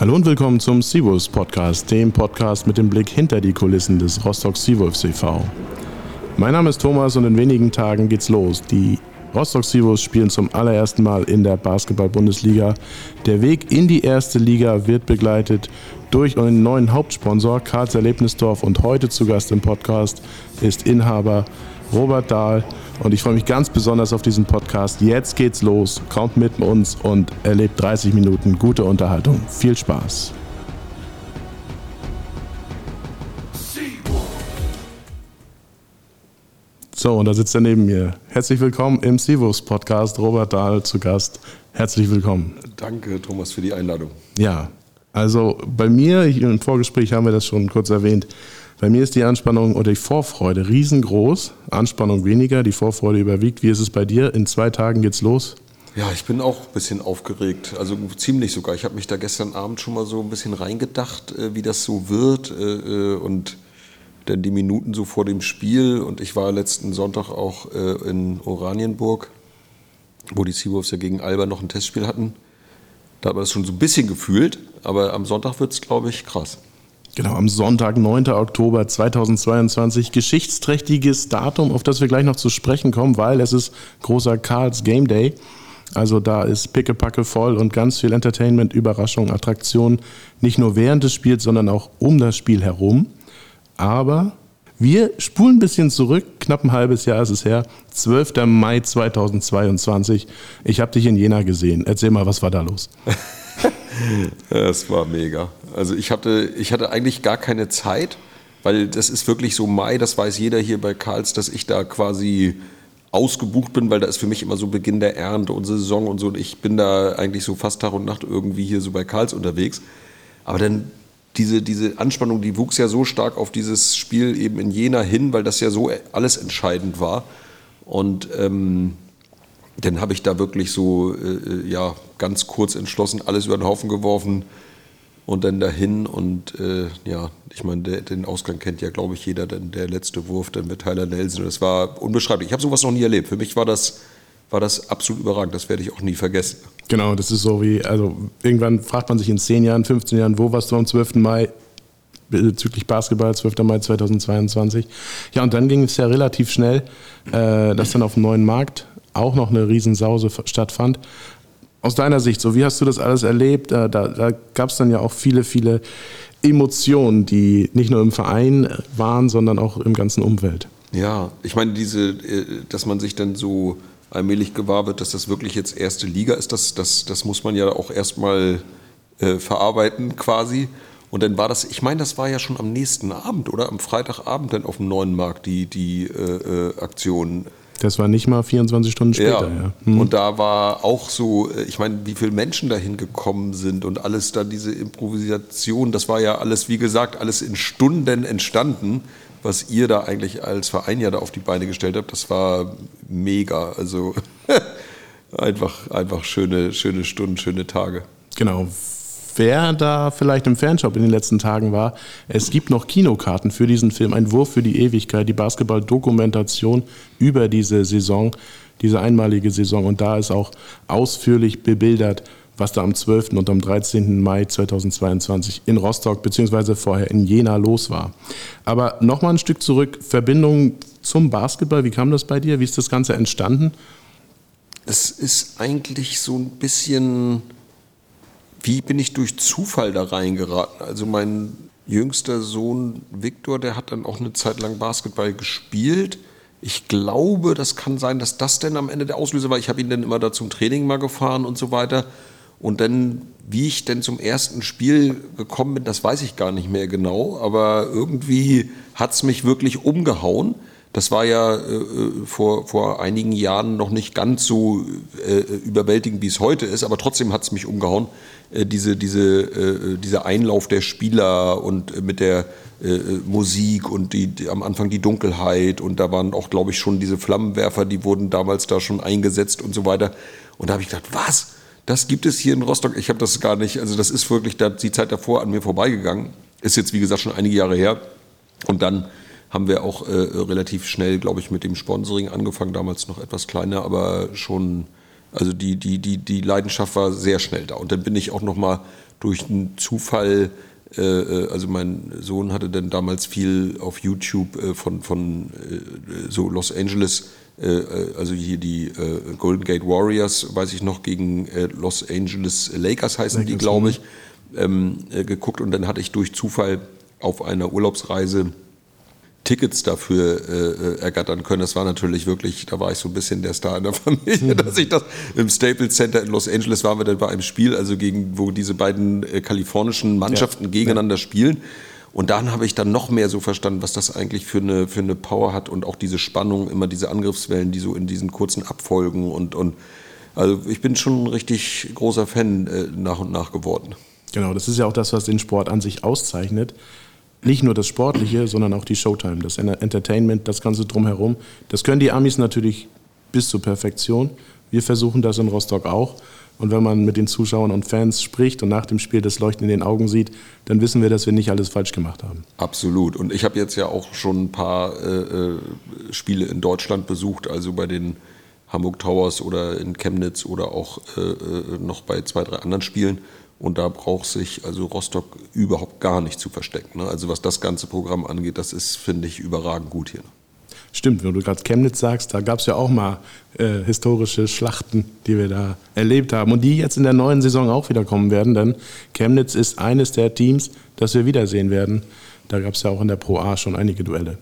Hallo und willkommen zum Seawolves Podcast, dem Podcast mit dem Blick hinter die Kulissen des Rostock Seawolves e.V. Mein Name ist Thomas und in wenigen Tagen geht's los. Die Rostock Seawolves spielen zum allerersten Mal in der Basketball-Bundesliga. Der Weg in die erste Liga wird begleitet durch einen neuen Hauptsponsor, Karls Erlebnisdorf. Und heute zu Gast im Podcast ist Inhaber Robert Dahl. Und ich freue mich ganz besonders auf diesen Podcast. Jetzt geht's los. Kommt mit uns und erlebt 30 Minuten gute Unterhaltung. Viel Spaß. So, und da sitzt er neben mir. Herzlich willkommen im Sivus Podcast. Robert Dahl zu Gast. Herzlich willkommen. Danke, Thomas, für die Einladung. Ja, also bei mir, im Vorgespräch haben wir das schon kurz erwähnt, bei mir ist die Anspannung oder die Vorfreude riesengroß. Anspannung weniger, die Vorfreude überwiegt. Wie ist es bei dir? In zwei Tagen geht's los? Ja, ich bin auch ein bisschen aufgeregt, also ziemlich sogar. Ich habe mich da gestern Abend schon mal so ein bisschen reingedacht, äh, wie das so wird äh, äh, und dann die Minuten so vor dem Spiel. Und ich war letzten Sonntag auch in Oranienburg, wo die Seawolves ja gegen Alba noch ein Testspiel hatten. Da hat man das schon so ein bisschen gefühlt, aber am Sonntag wird es, glaube ich, krass. Genau, am Sonntag, 9. Oktober 2022. Geschichtsträchtiges Datum, auf das wir gleich noch zu sprechen kommen, weil es ist großer Karls Game Day. Also da ist pickepacke voll und ganz viel Entertainment, Überraschung, Attraktion. Nicht nur während des Spiels, sondern auch um das Spiel herum. Aber wir spulen ein bisschen zurück, knapp ein halbes Jahr ist es her, 12. Mai 2022. Ich habe dich in Jena gesehen. Erzähl mal, was war da los? Es war mega. Also ich hatte, ich hatte eigentlich gar keine Zeit, weil das ist wirklich so Mai, das weiß jeder hier bei Karls, dass ich da quasi ausgebucht bin, weil da ist für mich immer so Beginn der Ernte, unsere Saison und so. Und ich bin da eigentlich so fast Tag und Nacht irgendwie hier so bei Karls unterwegs. Aber dann diese, diese Anspannung, die wuchs ja so stark auf dieses Spiel eben in Jena hin, weil das ja so alles entscheidend war. Und ähm, dann habe ich da wirklich so äh, äh, ja, ganz kurz entschlossen alles über den Haufen geworfen und dann dahin. Und äh, ja, ich meine, den Ausgang kennt ja, glaube ich, jeder. Denn der letzte Wurf dann mit Tyler Nelson. Das war unbeschreiblich. Ich habe sowas noch nie erlebt. Für mich war das, war das absolut überragend. Das werde ich auch nie vergessen. Genau, das ist so wie, also irgendwann fragt man sich in 10 Jahren, 15 Jahren, wo warst du am 12. Mai? bezüglich Basketball, 12. Mai 2022. Ja, und dann ging es ja relativ schnell, äh, dass dann auf dem neuen Markt auch noch eine Riesensause stattfand. Aus deiner Sicht, so wie hast du das alles erlebt? Da, da, da gab es dann ja auch viele, viele Emotionen, die nicht nur im Verein waren, sondern auch im ganzen Umfeld. Ja, ich meine, diese, äh, dass man sich dann so allmählich gewahr wird, dass das wirklich jetzt erste Liga ist, das, das, das muss man ja auch erstmal äh, verarbeiten quasi. Und dann war das, ich meine, das war ja schon am nächsten Abend, oder? Am Freitagabend dann auf dem neuen Markt die, die äh, äh Aktion. Das war nicht mal 24 Stunden später. Ja. ja. Hm. Und da war auch so, äh, ich meine, wie viele Menschen dahin gekommen sind und alles da diese Improvisation, das war ja alles, wie gesagt, alles in Stunden entstanden, was ihr da eigentlich als Verein ja da auf die Beine gestellt habt. Das war mega. Also einfach, einfach schöne, schöne Stunden, schöne Tage. Genau wer da vielleicht im Fanshop in den letzten Tagen war, es gibt noch Kinokarten für diesen Film, ein Wurf für die Ewigkeit, die Basketball-Dokumentation über diese Saison, diese einmalige Saison. Und da ist auch ausführlich bebildert, was da am 12. und am 13. Mai 2022 in Rostock beziehungsweise vorher in Jena los war. Aber nochmal ein Stück zurück, Verbindung zum Basketball, wie kam das bei dir? Wie ist das Ganze entstanden? Es ist eigentlich so ein bisschen wie bin ich durch Zufall da reingeraten? Also mein jüngster Sohn Viktor, der hat dann auch eine Zeit lang Basketball gespielt. Ich glaube, das kann sein, dass das dann am Ende der Auslöser war. Ich habe ihn dann immer da zum Training mal gefahren und so weiter. Und dann, wie ich denn zum ersten Spiel gekommen bin, das weiß ich gar nicht mehr genau. Aber irgendwie hat es mich wirklich umgehauen. Das war ja äh, äh, vor, vor einigen Jahren noch nicht ganz so äh, überwältigend, wie es heute ist, aber trotzdem hat es mich umgehauen. Äh, diese, diese, äh, dieser Einlauf der Spieler und äh, mit der Musik und die, die, am Anfang die Dunkelheit und da waren auch, glaube ich, schon diese Flammenwerfer, die wurden damals da schon eingesetzt und so weiter. Und da habe ich gedacht, was? Das gibt es hier in Rostock? Ich habe das gar nicht, also das ist wirklich die Zeit davor an mir vorbeigegangen. Ist jetzt, wie gesagt, schon einige Jahre her. Und dann haben wir auch äh, relativ schnell, glaube ich, mit dem Sponsoring angefangen, damals noch etwas kleiner, aber schon Also die, die, die, die Leidenschaft war sehr schnell da. Und dann bin ich auch noch mal durch einen Zufall, äh, äh also mein Sohn hatte dann damals viel auf YouTube äh, von, von äh, so Los Angeles, äh, also hier die Golden Gate Warriors, weiß ich noch, gegen Los Angeles Lakers heißen Lakers, die, glaube ich, ähm, geguckt. Und dann hatte ich durch Zufall auf einer Urlaubsreise Tickets dafür äh, äh, ergattern können. Das war natürlich wirklich, da war ich so ein bisschen der Star in der Familie, dass ich das im Staples Center in Los Angeles waren wir dann bei einem Spiel, also gegen, wo diese beiden äh, kalifornischen Mannschaften ja. gegeneinander ja. spielen. Und dann habe ich dann noch mehr so verstanden, was das eigentlich für eine, für eine Power hat und auch diese Spannung, immer diese Angriffswellen, die so in diesen kurzen Abfolgen und, und also ich bin schon ein richtig großer Fan äh, nach und nach geworden. Genau, das ist ja auch das, was den Sport an sich auszeichnet nicht nur das Sportliche, sondern auch die Showtime, das Entertainment, das Ganze drumherum. Das können die Amis natürlich bis zur Perfektion. Wir versuchen das in Rostock auch. Und wenn man mit den Zuschauern und Fans spricht und nach dem Spiel das Leuchten in den Augen sieht, dann wissen wir, dass wir nicht alles falsch gemacht haben. Absolut. Und ich habe jetzt ja auch schon ein paar äh, äh Spiele in Deutschland besucht, also bei den Hamburg Towers oder in Chemnitz oder auch äh, äh noch bei zwei, drei anderen Spielen. Und da braucht sich also Rostock überhaupt gar nicht zu verstecken. Ne? Also was das ganze Programm angeht, das ist, finde ich, überragend gut hier. Stimmt, wenn du gerade Chemnitz sagst, da gab es ja auch mal äh, historische Schlachten, die wir da erlebt haben und die jetzt in der neuen Saison auch wieder kommen werden, denn Chemnitz ist eines der Teams, das wir wiedersehen werden. Da gab es ja auch in der Pro A schon einige Duelle.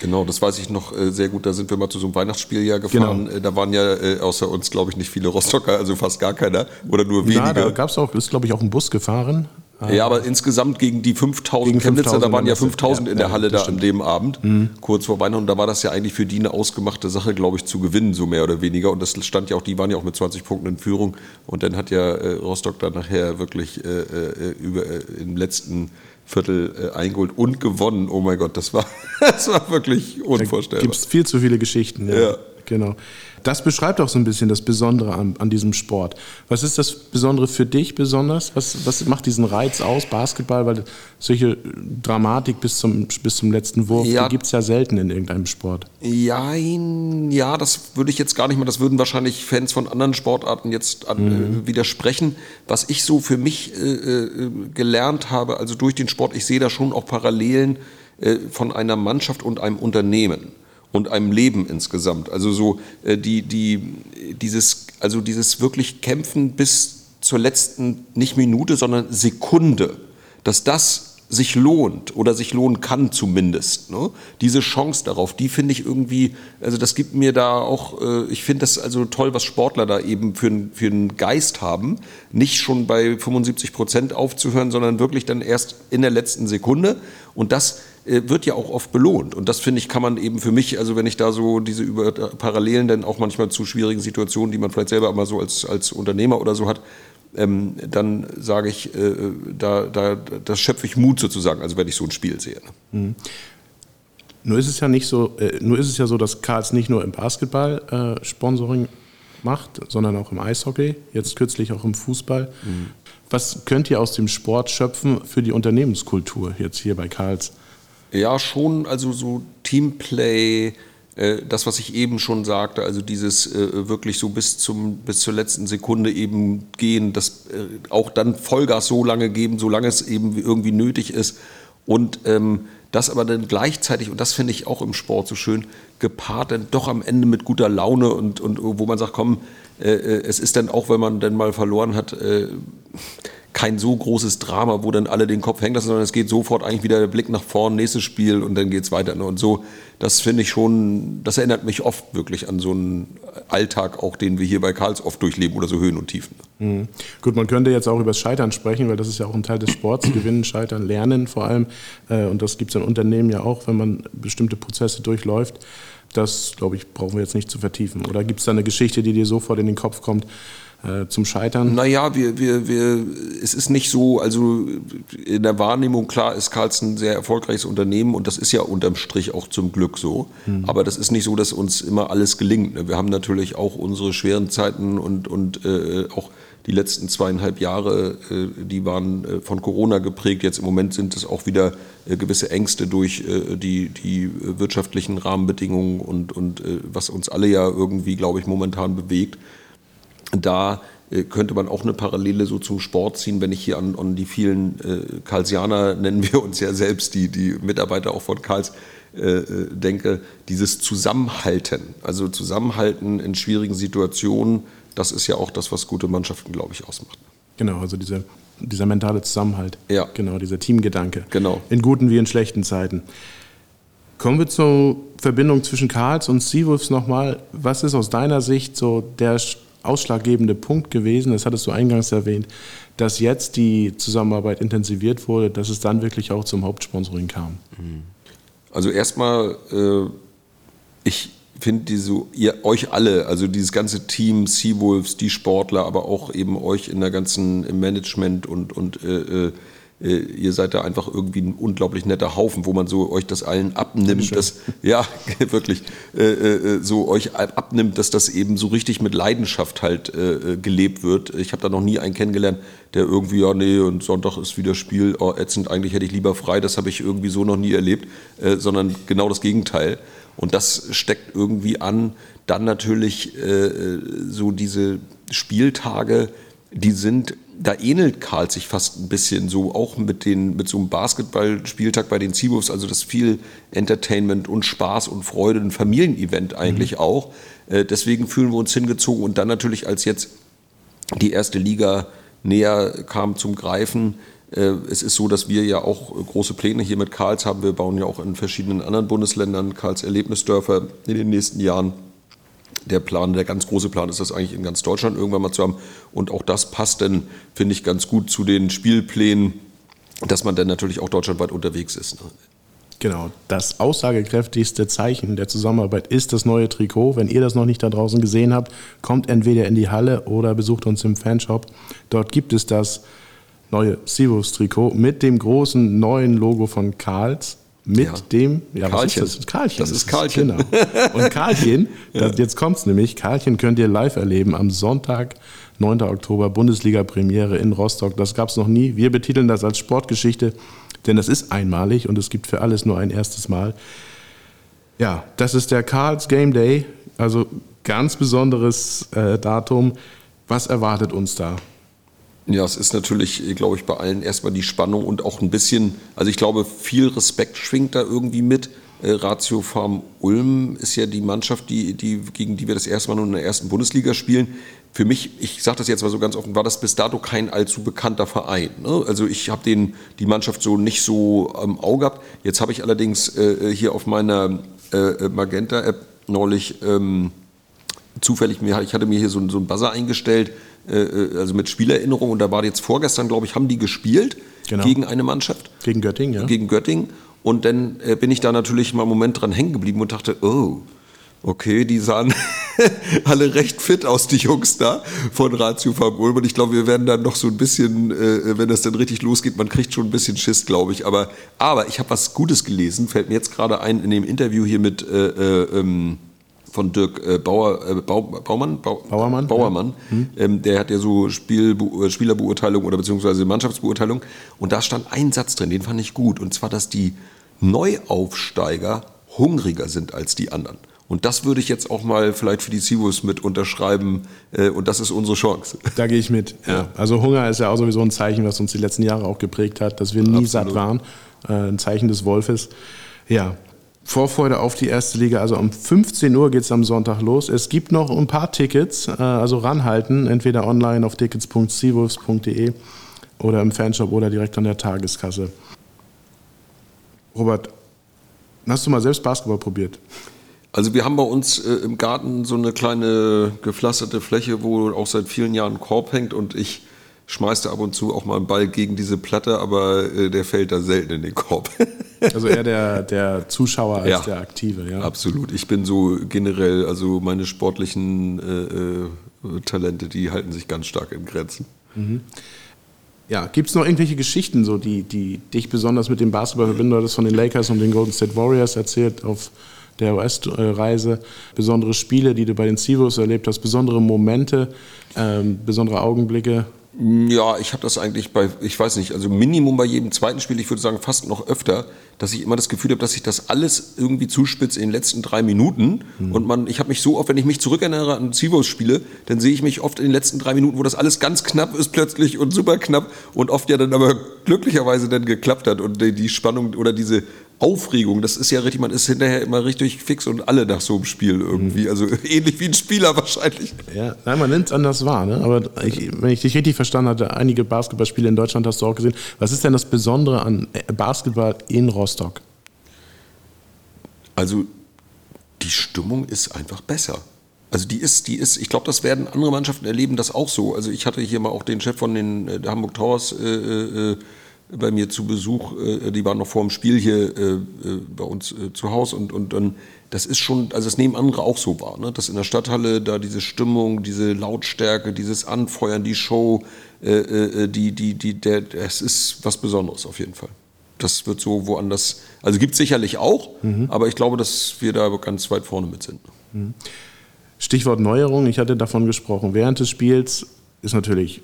Genau, das weiß ich noch äh, sehr gut. Da sind wir mal zu so einem Weihnachtsspiel ja gefahren. Genau. Äh, da waren ja äh, außer uns, glaube ich, nicht viele Rostocker, also fast gar keiner oder nur wenige. Ja, da gab es auch, ist glaube ich auch ein Bus gefahren. Ja, aber insgesamt gegen die 5000 Chemnitzer, da waren ja 5000 ja, in der Halle da an dem Abend, mhm. kurz vor Weihnachten. Und da war das ja eigentlich für die eine ausgemachte Sache, glaube ich, zu gewinnen, so mehr oder weniger. Und das stand ja auch, die waren ja auch mit 20 Punkten in Führung. Und dann hat ja äh, Rostock dann nachher wirklich äh, äh, über, im letzten Viertel äh, eingeholt und gewonnen. Oh mein Gott, das war, das war wirklich unvorstellbar. Gibt es viel zu viele Geschichten. Ja. ja. Genau. Das beschreibt auch so ein bisschen das Besondere an, an diesem Sport. Was ist das Besondere für dich besonders? Was, was macht diesen Reiz aus, Basketball? Weil solche Dramatik bis zum, bis zum letzten Wurf, ja, gibt es ja selten in irgendeinem Sport. Ja, ja, das würde ich jetzt gar nicht mal, das würden wahrscheinlich Fans von anderen Sportarten jetzt an, mhm. äh, widersprechen. Was ich so für mich äh, äh, gelernt habe, also durch den Sport, ich sehe da schon auch Parallelen äh, von einer Mannschaft und einem Unternehmen und einem Leben insgesamt. Also so äh, die, die, dieses, also dieses wirklich Kämpfen bis zur letzten, nicht Minute, sondern Sekunde, dass das sich lohnt oder sich lohnen kann zumindest. Ne? Diese Chance darauf, die finde ich irgendwie, also das gibt mir da auch, äh, ich finde das also toll, was Sportler da eben für, für einen Geist haben, nicht schon bei 75 Prozent aufzuhören, sondern wirklich dann erst in der letzten Sekunde und das wird ja auch oft belohnt. Und das finde ich, kann man eben für mich, also wenn ich da so diese über Parallelen dann auch manchmal zu schwierigen Situationen, die man vielleicht selber mal so als, als Unternehmer oder so hat, ähm, dann sage ich, äh, da, da, das schöpfe ich Mut sozusagen, also wenn ich so ein Spiel sehe. Ne? Mhm. Nur ist es ja nicht so, äh, nur ist es ja so, dass Karls nicht nur im Basketball äh, Sponsoring macht, sondern auch im Eishockey, jetzt kürzlich auch im Fußball. Mhm. Was könnt ihr aus dem Sport schöpfen für die Unternehmenskultur jetzt hier bei Karls? Ja, schon, also so Teamplay, äh, das, was ich eben schon sagte, also dieses äh, wirklich so bis, zum, bis zur letzten Sekunde eben gehen, das äh, auch dann Vollgas so lange geben, solange es eben irgendwie nötig ist. Und ähm, das aber dann gleichzeitig, und das finde ich auch im Sport so schön, gepaart dann doch am Ende mit guter Laune und, und wo man sagt, komm, äh, es ist dann auch, wenn man dann mal verloren hat, äh, kein so großes Drama, wo dann alle den Kopf hängen lassen, sondern es geht sofort eigentlich wieder der Blick nach vorn, nächstes Spiel und dann geht es weiter. Ne? Und so, das finde ich schon, das erinnert mich oft wirklich an so einen Alltag, auch den wir hier bei Karls oft durchleben oder so Höhen und Tiefen. Mhm. Gut, man könnte jetzt auch über das Scheitern sprechen, weil das ist ja auch ein Teil des Sports, gewinnen, scheitern, lernen vor allem. Äh, und das gibt es in Unternehmen ja auch, wenn man bestimmte Prozesse durchläuft. Das, glaube ich, brauchen wir jetzt nicht zu vertiefen. Oder gibt es da eine Geschichte, die dir sofort in den Kopf kommt, äh, zum Scheitern? Naja, wir, wir, wir, es ist nicht so, also in der Wahrnehmung, klar ist Karls ein sehr erfolgreiches Unternehmen und das ist ja unterm Strich auch zum Glück so. Mhm. Aber das ist nicht so, dass uns immer alles gelingt. Ne? Wir haben natürlich auch unsere schweren Zeiten und, und äh, auch die letzten zweieinhalb Jahre, äh, die waren äh, von Corona geprägt. Jetzt im Moment sind es auch wieder äh, gewisse Ängste durch die, die wirtschaftlichen Rahmenbedingungen und, und was uns alle ja irgendwie, glaube ich, momentan bewegt. Da äh, könnte man auch eine Parallele so zum Sport ziehen, wenn ich hier an, an die vielen äh, Karlsianer, nennen wir uns ja selbst, die, die Mitarbeiter auch von Karls, äh, äh, denke, dieses Zusammenhalten, also Zusammenhalten in schwierigen Situationen, das ist ja auch das, was gute Mannschaften, glaube ich, ausmacht. Genau, also diese, dieser mentale Zusammenhalt. Ja. Genau, dieser Teamgedanke. Genau. In guten wie in schlechten Zeiten. Kommen wir zur Verbindung zwischen Karls und Seawolves nochmal. Was ist aus deiner Sicht so der ausschlaggebende Punkt gewesen, das hattest du eingangs erwähnt, dass jetzt die Zusammenarbeit intensiviert wurde, dass es dann wirklich auch zum Hauptsponsoring kam? Also erstmal, äh, ich finde diese, ihr, euch alle, also dieses ganze Team, Seawolves, die Sportler, aber auch eben euch in der ganzen im Management und, und äh, äh äh, ihr seid da einfach irgendwie ein unglaublich netter Haufen, wo man so euch das allen abnimmt, dass, ja, wirklich, äh, äh, so euch abnimmt, dass das eben so richtig mit Leidenschaft halt äh, gelebt wird. Ich habe da noch nie einen kennengelernt, der irgendwie, ja, nee, und Sonntag ist wieder Spiel, oh, ätzend, eigentlich hätte ich lieber frei, das habe ich irgendwie so noch nie erlebt, äh, sondern genau das Gegenteil. Und das steckt irgendwie an, dann natürlich äh, so diese Spieltage, die sind da ähnelt Karl sich fast ein bisschen so, auch mit, den, mit so einem Basketballspieltag bei den Seawolves, also das viel Entertainment und Spaß und Freude, ein Familienevent eigentlich mhm. auch. Äh, deswegen fühlen wir uns hingezogen und dann natürlich, als jetzt die erste Liga näher kam zum Greifen, äh, es ist so, dass wir ja auch große Pläne hier mit Karls haben. Wir bauen ja auch in verschiedenen anderen Bundesländern Karls Erlebnisdörfer in den nächsten Jahren der Plan, der ganz große Plan ist das eigentlich in ganz Deutschland irgendwann mal zu haben. Und auch das passt dann, finde ich, ganz gut zu den Spielplänen, dass man dann natürlich auch deutschlandweit unterwegs ist. Ne? Genau, das aussagekräftigste Zeichen der Zusammenarbeit ist das neue Trikot. Wenn ihr das noch nicht da draußen gesehen habt, kommt entweder in die Halle oder besucht uns im Fanshop. Dort gibt es das neue Seawolves Trikot mit dem großen neuen Logo von Karls mit ja. dem ja, Karlchen. Was ist das? Karlchen. Das ist Karlchen. Genau. Und Karlchen, ja. jetzt kommt es nämlich, Karlchen könnt ihr live erleben am Sonntag, 9. Oktober, Bundesliga-Premiere in Rostock. Das gab es noch nie. Wir betiteln das als Sportgeschichte, denn das ist einmalig und es gibt für alles nur ein erstes Mal. Ja, das ist der Karls Game Day, also ganz besonderes äh, Datum. Was erwartet uns da? Ja, es ist natürlich, glaube ich, bei allen erstmal die Spannung und auch ein bisschen, also ich glaube, viel Respekt schwingt da irgendwie mit. Äh, Ratio Farm Ulm ist ja die Mannschaft, die, die, gegen die wir das erste Mal nun in der ersten Bundesliga spielen. Für mich, ich sage das jetzt mal so ganz offen, war das bis dato kein allzu bekannter Verein. Ne? Also ich habe die Mannschaft so nicht so am Auge gehabt. Jetzt habe ich allerdings äh, hier auf meiner äh, Magenta-App neulich ähm, zufällig, ich hatte mir hier so, so einen Buzzer eingestellt, äh, äh, also mit Spielerinnerung. Und da war jetzt vorgestern, glaube ich, haben die gespielt genau. gegen eine Mannschaft. Gegen Göttingen, ja. Gegen Göttingen. Und dann äh, bin ich da natürlich mal einen Moment dran hängen geblieben und dachte, oh, okay, die sahen alle recht fit aus, die Jungs da von Ratio Ulm. Und ich glaube, wir werden dann noch so ein bisschen, äh, wenn das dann richtig losgeht, man kriegt schon ein bisschen Schiss, glaube ich. Aber, aber ich habe was Gutes gelesen, fällt mir jetzt gerade ein in dem Interview hier mit äh, äh, ähm, von Dirk äh, Bauer, äh, Bau, Baumann, Bau, Bauermann, Bauermann. Ja. Hm. Ähm, der hat ja so Spiel, äh, Spielerbeurteilung oder beziehungsweise Mannschaftsbeurteilung. Und da stand ein Satz drin, den fand ich gut. Und zwar, dass die Neuaufsteiger hungriger sind als die anderen. Und das würde ich jetzt auch mal vielleicht für die Sivus mit unterschreiben. Äh, und das ist unsere Chance. Da gehe ich mit. Ja. Also Hunger ist ja auch sowieso ein Zeichen, was uns die letzten Jahre auch geprägt hat, dass wir nie Absolut. satt waren. Äh, ein Zeichen des Wolfes. Ja, Vorfreude auf die erste Liga. Also um 15 Uhr geht es am Sonntag los. Es gibt noch ein paar Tickets, äh, also ranhalten, entweder online auf tickets.seawolves.de oder im Fanshop oder direkt an der Tageskasse. Robert, hast du mal selbst Basketball probiert? Also wir haben bei uns äh, im Garten so eine kleine gepflasterte Fläche, wo auch seit vielen Jahren ein Korb hängt und ich schmeißt er ab und zu auch mal einen Ball gegen diese Platte, aber äh, der fällt da selten in den Korb. also eher der, der Zuschauer als ja, der Aktive, ja. Absolut. Ich bin so generell, also meine sportlichen äh, äh, Talente, die halten sich ganz stark in Grenzen. Mhm. Ja, gibt es noch irgendwelche Geschichten, so, die, die dich besonders mit dem Basketball verbinden? Du hattest von den Lakers und den Golden State Warriors erzählt auf der US-Reise, besondere Spiele, die du bei den Seawolves erlebt hast, besondere Momente, ähm, besondere Augenblicke. Ja, ich habe das eigentlich bei, ich weiß nicht, also Minimum bei jedem zweiten Spiel, ich würde sagen fast noch öfter, dass ich immer das Gefühl habe, dass sich das alles irgendwie zuspitzt in den letzten drei Minuten. Mhm. Und man, ich habe mich so oft, wenn ich mich zurückerinnere an Zivos-Spiele, dann sehe ich mich oft in den letzten drei Minuten, wo das alles ganz knapp ist plötzlich und super knapp und oft ja dann aber glücklicherweise dann geklappt hat und die Spannung oder diese Aufregung, das ist ja richtig, man ist hinterher immer richtig fix und alle nach so einem Spiel irgendwie. Also ähnlich wie ein Spieler wahrscheinlich. Ja, nein, man nimmt es anders wahr. Ne? Aber ich, wenn ich dich richtig verstanden hatte, einige Basketballspiele in Deutschland hast du auch gesehen. Was ist denn das Besondere an Basketball in Rostock? Also die Stimmung ist einfach besser. Also die ist, die ist, ich glaube, das werden andere Mannschaften erleben das auch so. Also ich hatte hier mal auch den Chef von den äh, Hamburg Towers äh, äh, bei mir zu Besuch, äh, die waren noch vor dem Spiel hier äh, äh, bei uns zu Hause und, und dann, das ist schon, also das nehmen andere auch so wahr, ne? dass in der Stadthalle da diese Stimmung, diese Lautstärke, dieses Anfeuern, die Show, die, die, die, der, es ist was Besonderes auf jeden Fall. Das wird so woanders, also gibt es sicherlich auch, mhm. aber ich glaube, dass wir da ganz weit vorne mit sind. Mhm. Stichwort Neuerung, ich hatte davon gesprochen. Während des Spiels ist natürlich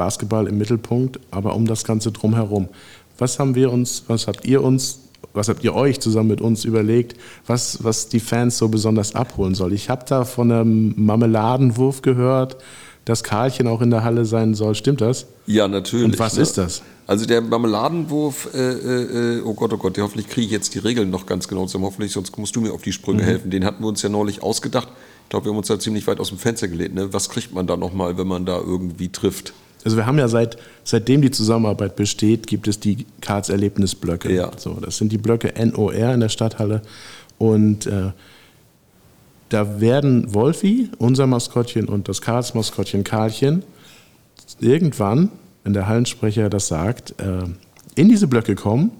Basketball im Mittelpunkt, aber um das Ganze drumherum. Was haben wir uns, was habt ihr uns, was habt ihr euch zusammen mit uns überlegt, was, was die Fans so besonders abholen soll? Ich habe da von einem Marmeladenwurf gehört, dass Karlchen auch in der Halle sein soll. Stimmt das? Ja, natürlich. Und was ne? ist das? Also der Marmeladenwurf, äh, äh, äh, oh Gott, oh Gott, hoffentlich kriege ich jetzt die Regeln noch ganz genau zusammen. Hoffentlich, sonst musst du mir auf die Sprünge mhm. helfen. Den hatten wir uns ja neulich ausgedacht. Ich glaube, wir haben uns da ziemlich weit aus dem Fenster gelegt. Ne? Was kriegt man da nochmal, wenn man da irgendwie trifft? Also wir haben ja seit, seitdem die Zusammenarbeit besteht, gibt es die Karts-Erlebnisblöcke. Ja. So, das sind die Blöcke NOR in der Stadthalle. Und äh, da werden Wolfi, unser Maskottchen, und das Karts-Maskottchen Karlchen irgendwann, wenn der Hallensprecher das sagt, äh, in diese Blöcke kommen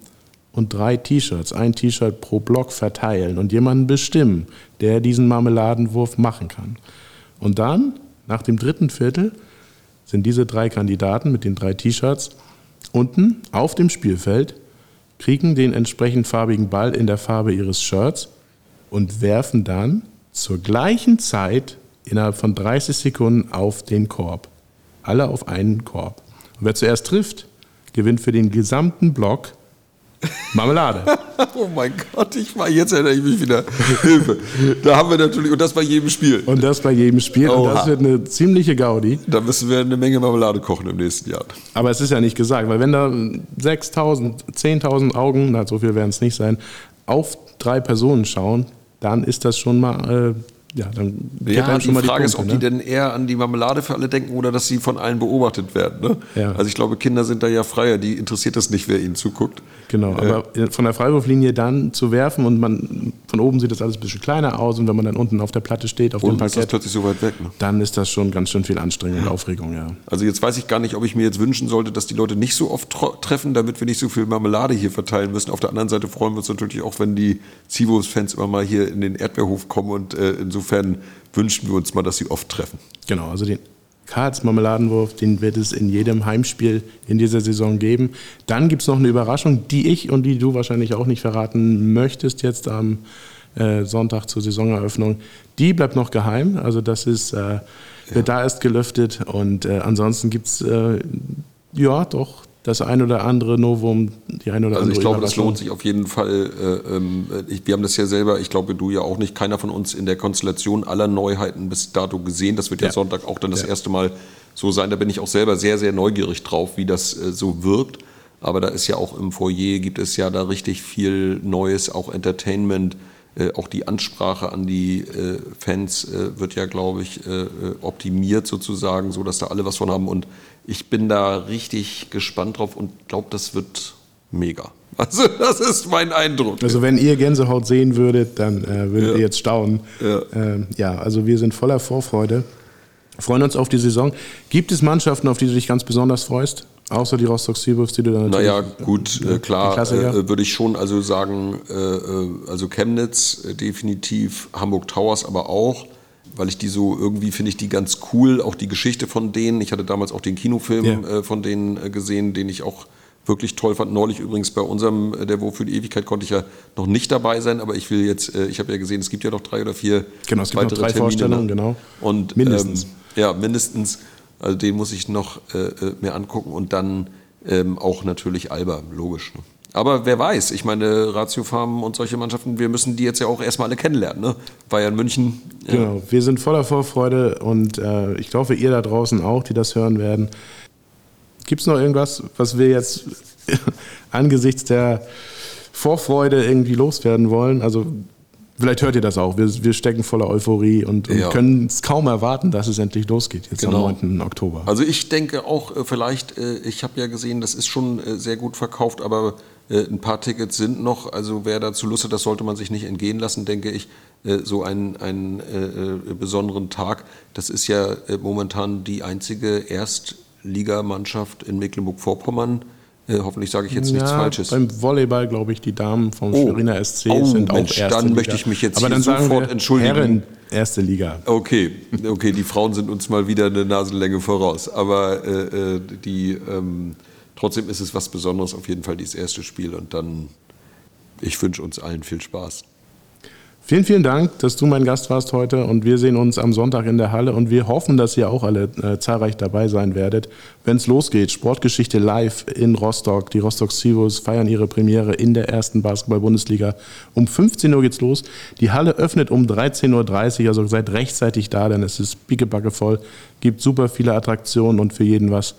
und drei T-Shirts, ein T-Shirt pro Block verteilen und jemanden bestimmen, der diesen Marmeladenwurf machen kann. Und dann, nach dem dritten Viertel, sind diese drei Kandidaten mit den drei T-Shirts unten auf dem Spielfeld, kriegen den entsprechend farbigen Ball in der Farbe ihres Shirts und werfen dann zur gleichen Zeit innerhalb von 30 Sekunden auf den Korb. Alle auf einen Korb. Und wer zuerst trifft, gewinnt für den gesamten Block Marmelade. oh mein Gott, ich war jetzt erinnere ich mich wieder. Hilfe. Da haben wir natürlich, und das bei jedem Spiel. Und das bei jedem Spiel. Oha. Und das wird eine ziemliche Gaudi. Da müssen wir eine Menge Marmelade kochen im nächsten Jahr. Aber es ist ja nicht gesagt, weil wenn da 6.000, 10.000 Augen, na, so viel werden es nicht sein, auf drei Personen schauen, dann ist das schon mal äh, ja, dann ja, die Frage die Punkte, ist, ob ne? die denn eher an die Marmelade für alle denken oder dass sie von allen beobachtet werden. Ne? Ja. Also ich glaube, Kinder sind da ja freier, die interessiert es nicht, wer ihnen zuguckt. Genau, äh, aber von der Freiwurflinie dann zu werfen und man von oben sieht das alles ein bisschen kleiner aus und wenn man dann unten auf der Platte steht, auf dem Parkett, ist das plötzlich so weit weg. Ne? Dann ist das schon ganz schön viel Anstrengung und Aufregung, ja. Also jetzt weiß ich gar nicht, ob ich mir jetzt wünschen sollte, dass die Leute nicht so oft treffen, damit wir nicht so viel Marmelade hier verteilen müssen. Auf der anderen Seite freuen wir uns natürlich auch, wenn die Zivos-Fans immer mal hier in den Erdbeerhof kommen und äh, insofern wünschen wir uns mal, dass sie oft treffen. Genau, also den Karls Marmeladenwurf, den wird es in jedem Heimspiel in dieser Saison geben. Dann gibt es noch eine Überraschung, die ich und die du wahrscheinlich auch nicht verraten möchtest jetzt am äh, Sonntag zur Saisoneröffnung. Die bleibt noch geheim, also das ist, äh, wird ja. da erst gelüftet und äh, ansonsten gibt es äh, ja doch das ein oder andere Novum, die ein oder also andere. Also ich glaube, das lohnt sich auf jeden Fall. Äh, ähm, wir haben das ja selber, ich glaube, du ja auch nicht, keiner von uns in der Konstellation aller Neuheiten bis dato gesehen. Das wird ja, ja Sonntag auch dann das ja. erste Mal so sein. Da bin ich auch selber sehr, sehr neugierig drauf, wie das äh, so wirkt. Aber da ist ja auch im Foyer, gibt es ja da richtig viel Neues, auch Entertainment. Äh, auch die Ansprache an die äh, Fans äh, wird ja, glaube ich, äh, optimiert sozusagen, so dass da alle was von haben. Und ich bin da richtig gespannt drauf und glaube, das wird mega. Also das ist mein Eindruck. Also wenn ihr Gänsehaut sehen würdet, dann äh, würdet ja. ihr jetzt staunen. Ja. Ähm, ja, also wir sind voller Vorfreude, freuen uns auf die Saison. Gibt es Mannschaften, auf die du dich ganz besonders freust? Außer die Rostock Seawolves, die du dann natürlich... Naja, gut, äh, klar, äh, würde ich schon also sagen, äh, äh also Chemnitz äh, definitiv, Hamburg Towers aber auch weil ich die so irgendwie finde ich die ganz cool, auch die Geschichte von denen. Ich hatte damals auch den Kinofilm yeah. äh, von denen äh, gesehen, den ich auch wirklich toll fand. Neulich übrigens bei unserem äh, Der Wo für die Ewigkeit konnte ich ja noch nicht dabei sein, aber ich will jetzt, äh, ich habe ja gesehen, es gibt ja noch drei oder vier genau, es gibt noch drei Termine. Vorstellungen, genau. Und, mindestens. Ähm, ja, mindestens. Also den muss ich noch äh, äh, mir angucken und dann ähm, auch natürlich Alba, logisch. Ne? Aber wer weiß, ich meine, Ratio Farm und solche Mannschaften, wir müssen die jetzt ja auch erstmal alle kennenlernen. Ne? Bayern München. Ja. Genau, wir sind voller Vorfreude und äh, ich hoffe, ihr da draußen auch, die das hören werden. Gibt es noch irgendwas, was wir jetzt angesichts der Vorfreude irgendwie loswerden wollen? Also Vielleicht hört ihr das auch. Wir, wir stecken voller Euphorie und, und ja. können es kaum erwarten, dass es endlich losgeht, jetzt genau. am 9. Oktober. Also ich denke auch, äh, vielleicht, äh, ich habe ja gesehen, das ist schon äh, sehr gut verkauft, aber ein paar Tickets sind noch. Also wer dazu Lust hat, das sollte man sich nicht entgehen lassen, denke ich. So einen, einen besonderen Tag. Das ist ja momentan die einzige Erstligamannschaft in Mecklenburg-Vorpommern äh, hoffentlich sage ich jetzt nichts Falsches. Beim Volleyball, glaube ich, die Damen vom oh. Schweriner SC oh, sind Mensch, auch erste dann Liga. möchte ich mich jetzt Aber dann sofort wir entschuldigen. Herren erste Liga. Okay, okay, die Frauen sind uns mal wieder eine Nasenlänge voraus. Aber äh, äh, die, ähm, trotzdem ist es was Besonderes, auf jeden Fall dieses erste Spiel. Und dann, ich wünsche uns allen viel Spaß. Vielen, vielen Dank, dass du mein Gast warst heute und wir sehen uns am Sonntag in der Halle und wir hoffen, dass ihr auch alle äh, zahlreich dabei sein werdet, wenn es losgeht. Sportgeschichte live in Rostock. Die Rostock Sivos feiern ihre Premiere in der ersten Basketball-Bundesliga. Um 15 Uhr geht's los. Die Halle öffnet um 13.30 Uhr, also seid rechtzeitig da, denn es ist pickebacke voll. Gibt super viele Attraktionen und für jeden was.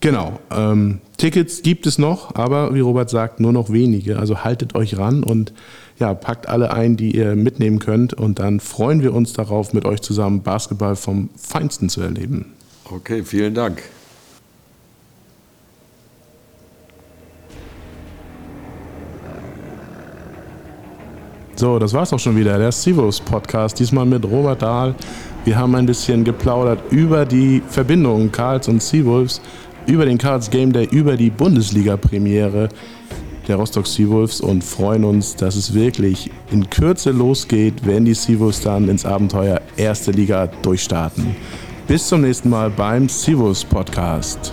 Genau. Ähm, Tickets gibt es noch, aber wie Robert sagt, nur noch wenige. Also haltet euch ran und ja, packt alle ein, die ihr mitnehmen könnt. Und dann freuen wir uns darauf, mit euch zusammen Basketball vom Feinsten zu erleben. Okay, vielen Dank. So, das war's auch schon wieder. Der Sivos Podcast, diesmal mit Robert Dahl. Wir haben ein bisschen geplaudert über die Verbindungen Karls und Seawolves, über den Karls Game Day, über die Bundesliga-Premiere der Rostock Seawolves und freuen uns, dass es wirklich in Kürze losgeht, wenn die Seawolves dann ins Abenteuer erste Liga durchstarten. Bis zum nächsten Mal beim Seawolves Podcast.